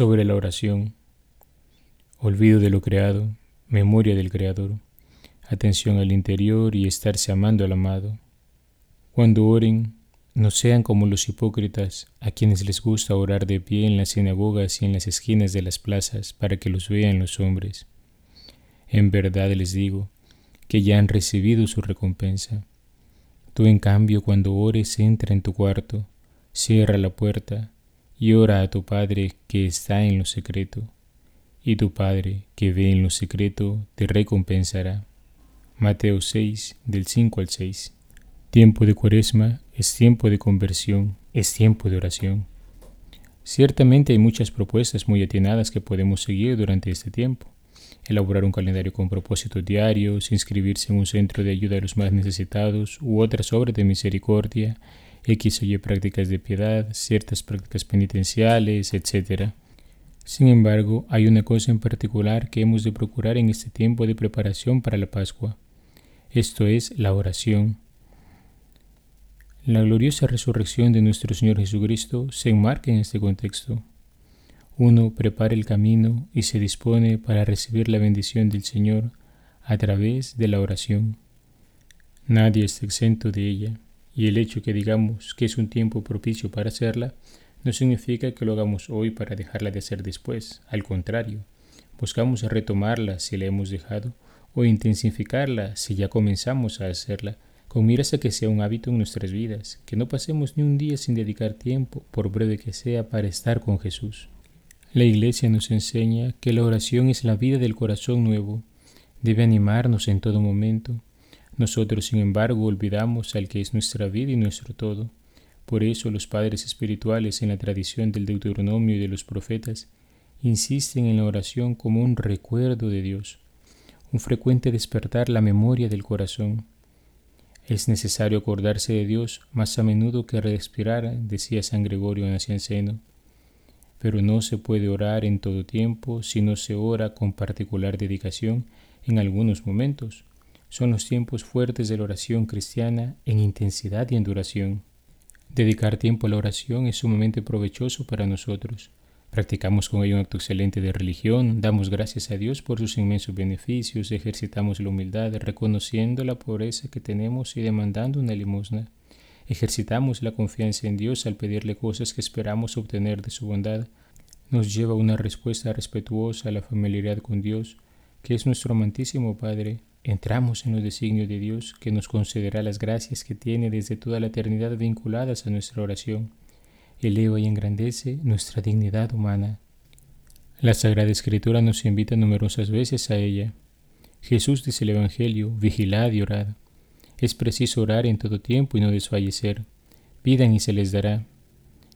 Sobre la oración. Olvido de lo creado, memoria del Creador, atención al interior y estarse amando al amado. Cuando oren, no sean como los hipócritas, a quienes les gusta orar de pie en las sinagogas y en las esquinas de las plazas para que los vean los hombres. En verdad les digo que ya han recibido su recompensa. Tú en cambio cuando ores entra en tu cuarto, cierra la puerta y ora a tu Padre que está en lo secreto, y tu Padre que ve en lo secreto te recompensará. Mateo 6 del 5 al 6. Tiempo de cuaresma es tiempo de conversión, es tiempo de oración. Ciertamente hay muchas propuestas muy atinadas que podemos seguir durante este tiempo. Elaborar un calendario con propósitos diarios, inscribirse en un centro de ayuda a los más necesitados u otras obras de misericordia, X o Y prácticas de piedad, ciertas prácticas penitenciales, etc. Sin embargo, hay una cosa en particular que hemos de procurar en este tiempo de preparación para la Pascua. Esto es la oración. La gloriosa resurrección de nuestro Señor Jesucristo se enmarca en este contexto. Uno prepara el camino y se dispone para recibir la bendición del Señor a través de la oración. Nadie está exento de ella y el hecho que digamos que es un tiempo propicio para hacerla no significa que lo hagamos hoy para dejarla de hacer después. Al contrario, buscamos retomarla si la hemos dejado o intensificarla si ya comenzamos a hacerla, con miras a que sea un hábito en nuestras vidas, que no pasemos ni un día sin dedicar tiempo, por breve que sea, para estar con Jesús. La Iglesia nos enseña que la oración es la vida del corazón nuevo, debe animarnos en todo momento, nosotros, sin embargo, olvidamos al que es nuestra vida y nuestro todo. Por eso los padres espirituales en la tradición del Deuteronomio y de los profetas insisten en la oración como un recuerdo de Dios, un frecuente despertar la memoria del corazón. Es necesario acordarse de Dios más a menudo que respirar, decía San Gregorio Nacianceno. Pero no se puede orar en todo tiempo si no se ora con particular dedicación en algunos momentos son los tiempos fuertes de la oración cristiana en intensidad y en duración. Dedicar tiempo a la oración es sumamente provechoso para nosotros. Practicamos con ello un acto excelente de religión, damos gracias a Dios por sus inmensos beneficios, ejercitamos la humildad reconociendo la pobreza que tenemos y demandando una limosna. Ejercitamos la confianza en Dios al pedirle cosas que esperamos obtener de su bondad. Nos lleva una respuesta respetuosa a la familiaridad con Dios, que es nuestro amantísimo Padre, entramos en los designios de Dios que nos concederá las gracias que tiene desde toda la eternidad vinculadas a nuestra oración. Eleva y engrandece nuestra dignidad humana. La Sagrada Escritura nos invita numerosas veces a ella. Jesús dice el Evangelio, vigilad y orad. Es preciso orar en todo tiempo y no desfallecer. Pidan y se les dará.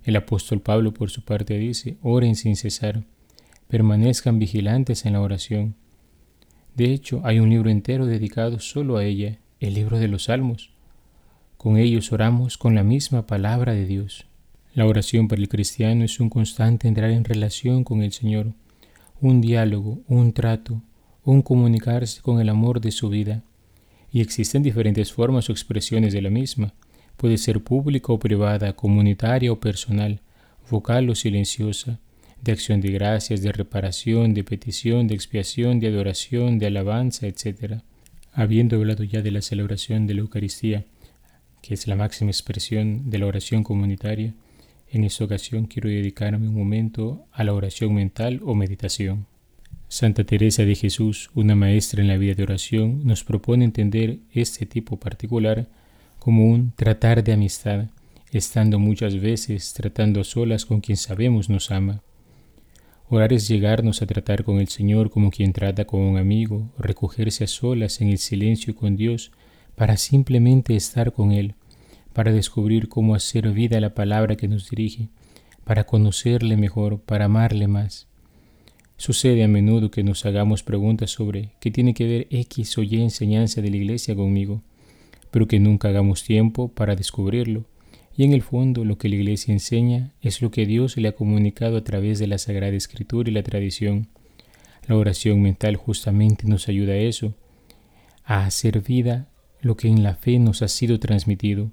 El apóstol Pablo por su parte dice, oren sin cesar. Permanezcan vigilantes en la oración de hecho, hay un libro entero dedicado solo a ella, el libro de los Salmos. Con ellos oramos con la misma palabra de Dios. La oración para el cristiano es un constante entrar en relación con el Señor, un diálogo, un trato, un comunicarse con el amor de su vida. Y existen diferentes formas o expresiones de la misma. Puede ser pública o privada, comunitaria o personal, vocal o silenciosa, de acción de gracias, de reparación, de petición, de expiación, de adoración, de alabanza, etc. Habiendo hablado ya de la celebración de la Eucaristía, que es la máxima expresión de la oración comunitaria, en esta ocasión quiero dedicarme un momento a la oración mental o meditación. Santa Teresa de Jesús, una maestra en la vida de oración, nos propone entender este tipo particular como un tratar de amistad, estando muchas veces tratando a solas con quien sabemos nos ama. Orar es llegarnos a tratar con el Señor como quien trata con un amigo, recogerse a solas en el silencio con Dios para simplemente estar con Él, para descubrir cómo hacer vida la palabra que nos dirige, para conocerle mejor, para amarle más. Sucede a menudo que nos hagamos preguntas sobre qué tiene que ver X o Y enseñanza de la iglesia conmigo, pero que nunca hagamos tiempo para descubrirlo y en el fondo lo que la Iglesia enseña es lo que Dios le ha comunicado a través de la Sagrada Escritura y la tradición. La oración mental justamente nos ayuda a eso, a hacer vida lo que en la fe nos ha sido transmitido.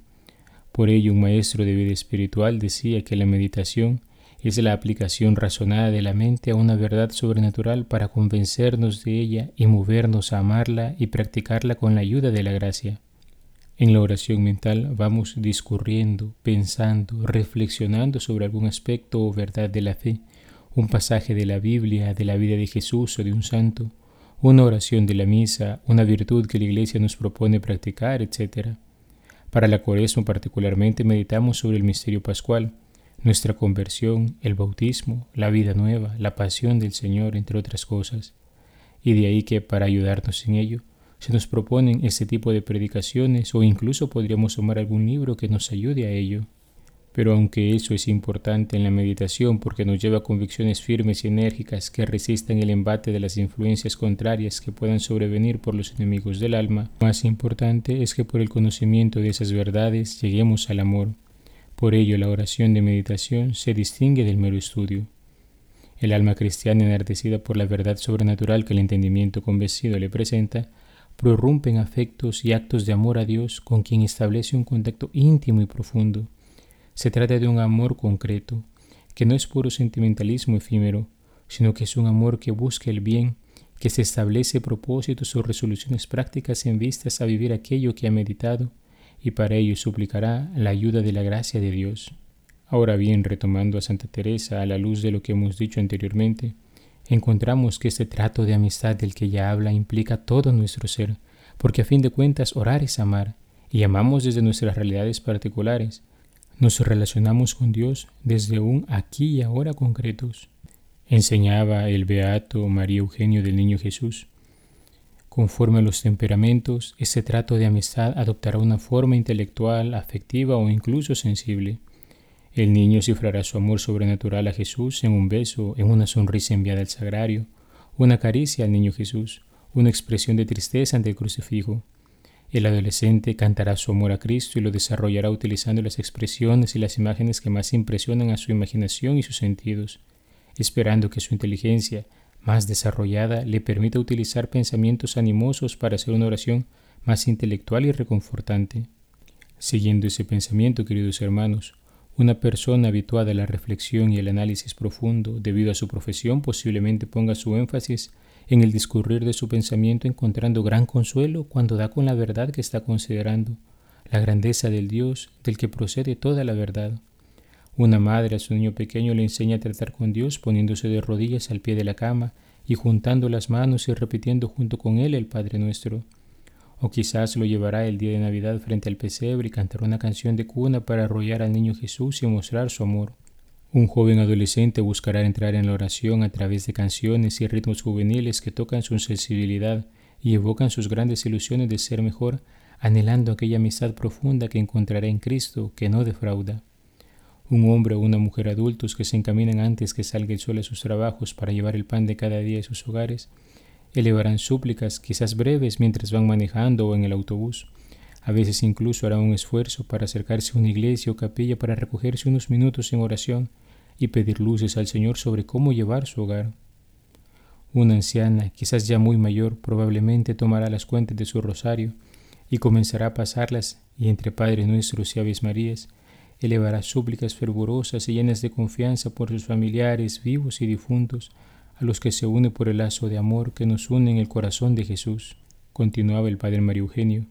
Por ello un maestro de vida espiritual decía que la meditación es la aplicación razonada de la mente a una verdad sobrenatural para convencernos de ella y movernos a amarla y practicarla con la ayuda de la gracia. En la oración mental vamos discurriendo, pensando, reflexionando sobre algún aspecto o verdad de la fe, un pasaje de la Biblia, de la vida de Jesús o de un santo, una oración de la misa, una virtud que la Iglesia nos propone practicar, etc. Para la cuaresma particularmente meditamos sobre el misterio pascual, nuestra conversión, el bautismo, la vida nueva, la pasión del Señor, entre otras cosas. Y de ahí que para ayudarnos en ello, se nos proponen este tipo de predicaciones o incluso podríamos tomar algún libro que nos ayude a ello. Pero aunque eso es importante en la meditación porque nos lleva a convicciones firmes y enérgicas que resistan el embate de las influencias contrarias que puedan sobrevenir por los enemigos del alma, más importante es que por el conocimiento de esas verdades lleguemos al amor, por ello la oración de meditación se distingue del mero estudio. El alma cristiana enardecida por la verdad sobrenatural que el entendimiento convencido le presenta, prorrumpe en afectos y actos de amor a Dios con quien establece un contacto íntimo y profundo. Se trata de un amor concreto, que no es puro sentimentalismo efímero, sino que es un amor que busca el bien, que se establece propósitos o resoluciones prácticas en vistas a vivir aquello que ha meditado y para ello suplicará la ayuda de la gracia de Dios. Ahora bien, retomando a Santa Teresa a la luz de lo que hemos dicho anteriormente, encontramos que este trato de amistad del que ella habla implica todo nuestro ser, porque a fin de cuentas orar es amar, y amamos desde nuestras realidades particulares. Nos relacionamos con Dios desde un aquí y ahora concretos. Enseñaba el beato María Eugenio del Niño Jesús. Conforme a los temperamentos, ese trato de amistad adoptará una forma intelectual, afectiva o incluso sensible. El niño cifrará su amor sobrenatural a Jesús en un beso, en una sonrisa enviada al sagrario, una caricia al niño Jesús, una expresión de tristeza ante el crucifijo. El adolescente cantará su amor a Cristo y lo desarrollará utilizando las expresiones y las imágenes que más impresionan a su imaginación y sus sentidos, esperando que su inteligencia, más desarrollada le permite utilizar pensamientos animosos para hacer una oración más intelectual y reconfortante. Siguiendo ese pensamiento, queridos hermanos, una persona habituada a la reflexión y el análisis profundo, debido a su profesión, posiblemente ponga su énfasis en el discurrir de su pensamiento encontrando gran consuelo cuando da con la verdad que está considerando, la grandeza del Dios del que procede toda la verdad. Una madre a su niño pequeño le enseña a tratar con Dios poniéndose de rodillas al pie de la cama y juntando las manos y repitiendo junto con él el Padre Nuestro. O quizás lo llevará el día de Navidad frente al pesebre y cantará una canción de cuna para arrollar al niño Jesús y mostrar su amor. Un joven adolescente buscará entrar en la oración a través de canciones y ritmos juveniles que tocan su sensibilidad y evocan sus grandes ilusiones de ser mejor, anhelando aquella amistad profunda que encontrará en Cristo que no defrauda un hombre o una mujer adultos que se encaminan antes que salga el sol a sus trabajos para llevar el pan de cada día a sus hogares, elevarán súplicas, quizás breves, mientras van manejando o en el autobús. A veces incluso harán un esfuerzo para acercarse a una iglesia o capilla para recogerse unos minutos en oración y pedir luces al Señor sobre cómo llevar su hogar. Una anciana, quizás ya muy mayor, probablemente tomará las cuentas de su rosario y comenzará a pasarlas y entre Padre Nuestros y Aves Marías elevará súplicas fervorosas y llenas de confianza por sus familiares vivos y difuntos, a los que se une por el lazo de amor que nos une en el corazón de Jesús, continuaba el Padre María Eugenio.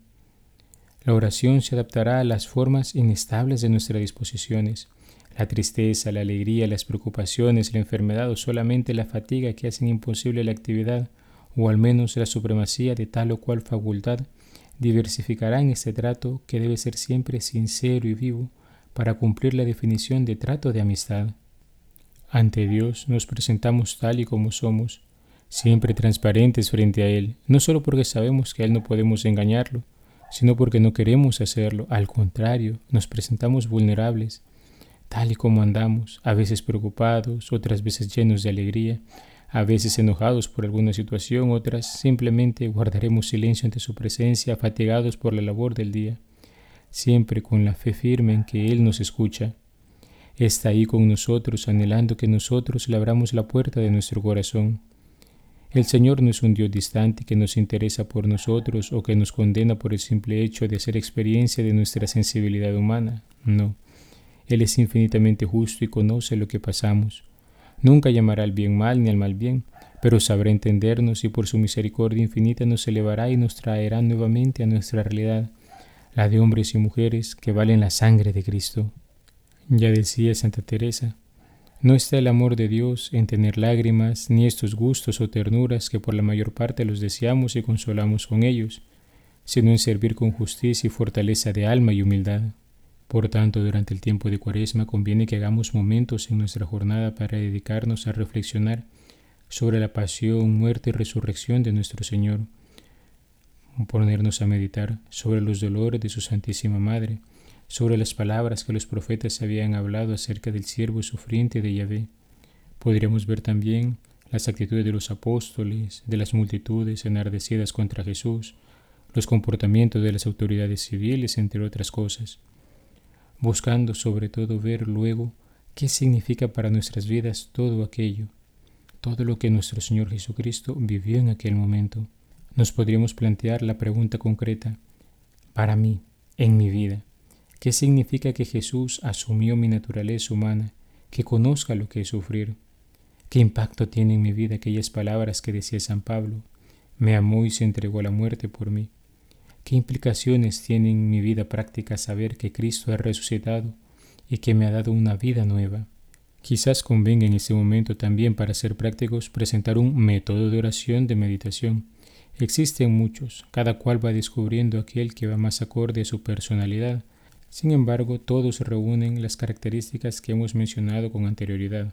La oración se adaptará a las formas inestables de nuestras disposiciones, la tristeza, la alegría, las preocupaciones, la enfermedad o solamente la fatiga que hacen imposible la actividad, o al menos la supremacía de tal o cual facultad, diversificarán este trato que debe ser siempre sincero y vivo, para cumplir la definición de trato de amistad. Ante Dios nos presentamos tal y como somos, siempre transparentes frente a Él, no solo porque sabemos que a Él no podemos engañarlo, sino porque no queremos hacerlo, al contrario, nos presentamos vulnerables, tal y como andamos, a veces preocupados, otras veces llenos de alegría, a veces enojados por alguna situación, otras simplemente guardaremos silencio ante su presencia, fatigados por la labor del día siempre con la fe firme en que Él nos escucha. Está ahí con nosotros, anhelando que nosotros le abramos la puerta de nuestro corazón. El Señor no es un Dios distante que nos interesa por nosotros o que nos condena por el simple hecho de hacer experiencia de nuestra sensibilidad humana. No. Él es infinitamente justo y conoce lo que pasamos. Nunca llamará al bien mal ni al mal bien, pero sabrá entendernos y por su misericordia infinita nos elevará y nos traerá nuevamente a nuestra realidad, la de hombres y mujeres que valen la sangre de Cristo. Ya decía Santa Teresa, no está el amor de Dios en tener lágrimas, ni estos gustos o ternuras que por la mayor parte los deseamos y consolamos con ellos, sino en servir con justicia y fortaleza de alma y humildad. Por tanto, durante el tiempo de Cuaresma conviene que hagamos momentos en nuestra jornada para dedicarnos a reflexionar sobre la pasión, muerte y resurrección de nuestro Señor, ponernos a meditar sobre los dolores de su Santísima Madre, sobre las palabras que los profetas habían hablado acerca del siervo sufriente de Yahvé. Podríamos ver también las actitudes de los apóstoles, de las multitudes enardecidas contra Jesús, los comportamientos de las autoridades civiles, entre otras cosas, buscando sobre todo ver luego qué significa para nuestras vidas todo aquello, todo lo que nuestro Señor Jesucristo vivió en aquel momento. Nos podríamos plantear la pregunta concreta, para mí, en mi vida, ¿qué significa que Jesús asumió mi naturaleza humana, que conozca lo que es sufrir? ¿Qué impacto tiene en mi vida aquellas palabras que decía San Pablo? Me amó y se entregó a la muerte por mí. ¿Qué implicaciones tiene en mi vida práctica saber que Cristo ha resucitado y que me ha dado una vida nueva? Quizás convenga en este momento también para ser prácticos presentar un método de oración de meditación. Existen muchos, cada cual va descubriendo aquel que va más acorde a su personalidad. Sin embargo, todos reúnen las características que hemos mencionado con anterioridad.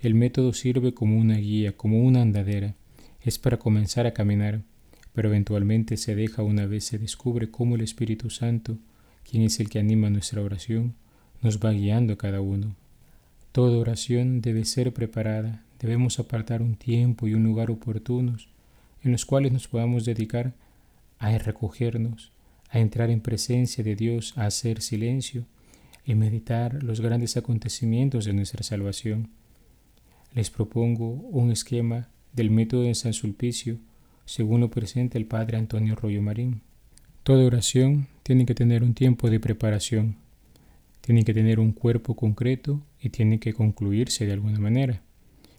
El método sirve como una guía, como una andadera. Es para comenzar a caminar pero eventualmente se deja una vez se descubre cómo el Espíritu Santo, quien es el que anima nuestra oración, nos va guiando a cada uno. Toda oración debe ser preparada, debemos apartar un tiempo y un lugar oportunos en los cuales nos podamos dedicar a recogernos, a entrar en presencia de Dios, a hacer silencio y meditar los grandes acontecimientos de nuestra salvación. Les propongo un esquema del método de San Sulpicio según lo presenta el Padre Antonio Rollo Marín. Toda oración tiene que tener un tiempo de preparación, tiene que tener un cuerpo concreto y tiene que concluirse de alguna manera.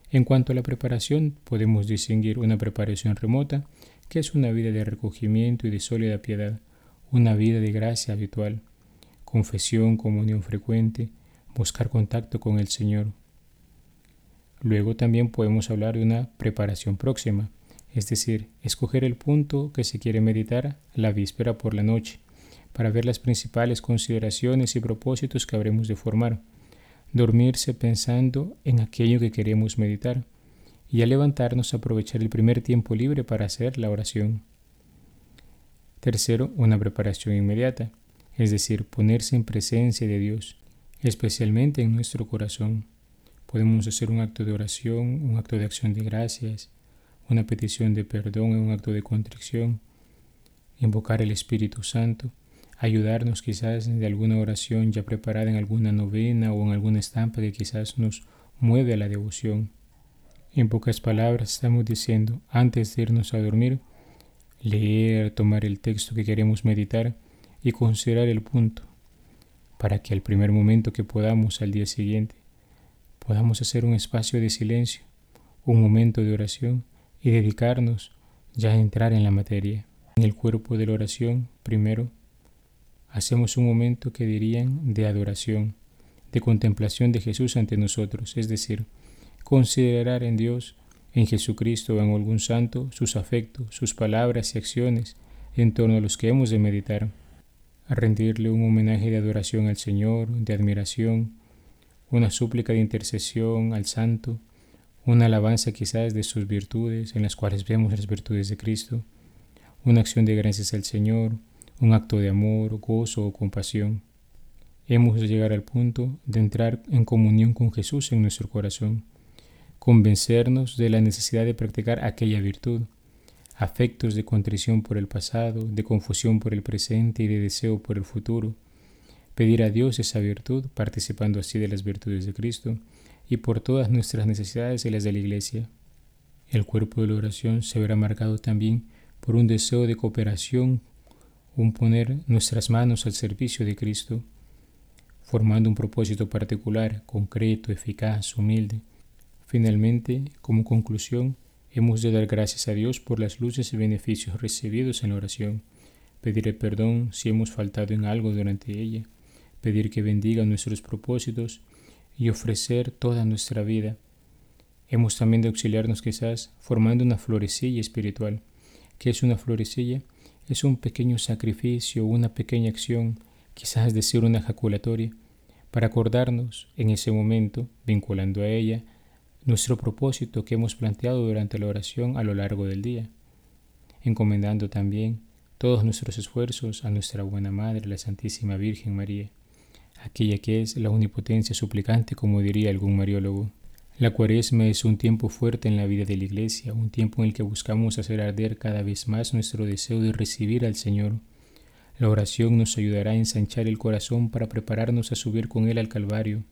En cuanto a la preparación, podemos distinguir una preparación remota, que es una vida de recogimiento y de sólida piedad, una vida de gracia habitual, confesión, comunión frecuente, buscar contacto con el Señor. Luego también podemos hablar de una preparación próxima, es decir, escoger el punto que se quiere meditar la víspera por la noche, para ver las principales consideraciones y propósitos que habremos de formar, dormirse pensando en aquello que queremos meditar, y al levantarnos aprovechar el primer tiempo libre para hacer la oración. Tercero, una preparación inmediata, es decir, ponerse en presencia de Dios, especialmente en nuestro corazón. Podemos hacer un acto de oración, un acto de acción de gracias, una petición de perdón un acto de contrición, invocar el Espíritu Santo, ayudarnos quizás de alguna oración ya preparada en alguna novena o en alguna estampa que quizás nos mueve a la devoción. En pocas palabras estamos diciendo, antes de irnos a dormir, leer, tomar el texto que queremos meditar y considerar el punto, para que al primer momento que podamos al día siguiente podamos hacer un espacio de silencio, un momento de oración y dedicarnos ya a entrar en la materia. En el cuerpo de la oración, primero, hacemos un momento que dirían de adoración, de contemplación de Jesús ante nosotros, es decir, considerar en Dios, en Jesucristo o en algún santo, sus afectos, sus palabras y acciones en torno a los que hemos de meditar, a rendirle un homenaje de adoración al Señor, de admiración, una súplica de intercesión al Santo, una alabanza quizás de sus virtudes, en las cuales vemos las virtudes de Cristo, una acción de gracias al Señor, un acto de amor, gozo o compasión. Hemos de llegar al punto de entrar en comunión con Jesús en nuestro corazón, convencernos de la necesidad de practicar aquella virtud, afectos de contrición por el pasado, de confusión por el presente y de deseo por el futuro, pedir a Dios esa virtud, participando así de las virtudes de Cristo, y por todas nuestras necesidades y las de la Iglesia. El cuerpo de la oración se verá marcado también por un deseo de cooperación, un poner nuestras manos al servicio de Cristo, formando un propósito particular, concreto, eficaz, humilde. Finalmente, como conclusión, hemos de dar gracias a Dios por las luces y beneficios recibidos en la oración, pedirle perdón si hemos faltado en algo durante ella, pedir que bendiga nuestros propósitos y ofrecer toda nuestra vida. Hemos también de auxiliarnos quizás formando una florecilla espiritual. ¿Qué es una florecilla? Es un pequeño sacrificio, una pequeña acción, quizás decir una ejaculatoria, para acordarnos en ese momento, vinculando a ella, nuestro propósito que hemos planteado durante la oración a lo largo del día, encomendando también todos nuestros esfuerzos a nuestra buena Madre, la Santísima Virgen María aquella que es la omnipotencia suplicante, como diría algún mariólogo. La cuaresma es un tiempo fuerte en la vida de la Iglesia, un tiempo en el que buscamos hacer arder cada vez más nuestro deseo de recibir al Señor. La oración nos ayudará a ensanchar el corazón para prepararnos a subir con Él al Calvario.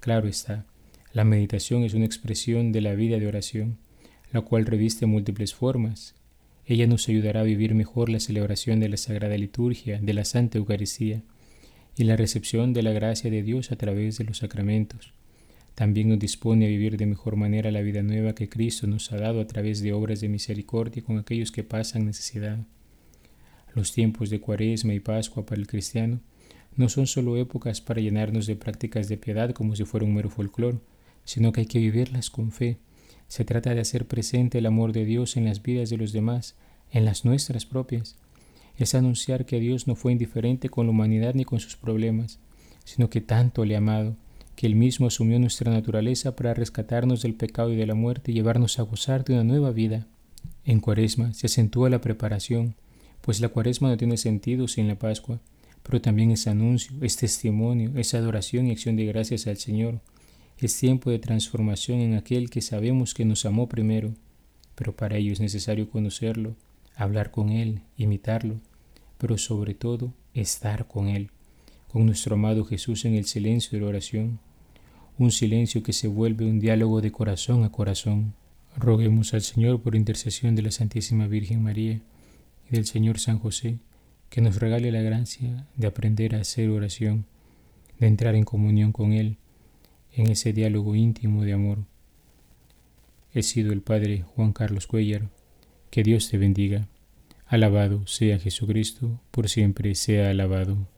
Claro está, la meditación es una expresión de la vida de oración, la cual reviste múltiples formas. Ella nos ayudará a vivir mejor la celebración de la Sagrada Liturgia, de la Santa Eucaristía, y la recepción de la gracia de Dios a través de los sacramentos. También nos dispone a vivir de mejor manera la vida nueva que Cristo nos ha dado a través de obras de misericordia con aquellos que pasan necesidad. Los tiempos de Cuaresma y Pascua para el cristiano no son solo épocas para llenarnos de prácticas de piedad como si fuera un mero folclore, sino que hay que vivirlas con fe. Se trata de hacer presente el amor de Dios en las vidas de los demás, en las nuestras propias, es anunciar que Dios no fue indiferente con la humanidad ni con sus problemas, sino que tanto le ha amado, que Él mismo asumió nuestra naturaleza para rescatarnos del pecado y de la muerte y llevarnos a gozar de una nueva vida. En Cuaresma se acentúa la preparación, pues la Cuaresma no tiene sentido sin la Pascua, pero también es anuncio, es testimonio, es adoración y acción de gracias al Señor. Es tiempo de transformación en aquel que sabemos que nos amó primero, pero para ello es necesario conocerlo, hablar con Él, imitarlo, pero sobre todo estar con Él, con nuestro amado Jesús en el silencio de la oración, un silencio que se vuelve un diálogo de corazón a corazón. Roguemos al Señor por intercesión de la Santísima Virgen María y del Señor San José, que nos regale la gracia de aprender a hacer oración, de entrar en comunión con Él, en ese diálogo íntimo de amor. He sido el Padre Juan Carlos Cuellar que Dios te bendiga. Alabado sea Jesucristo, por siempre sea alabado.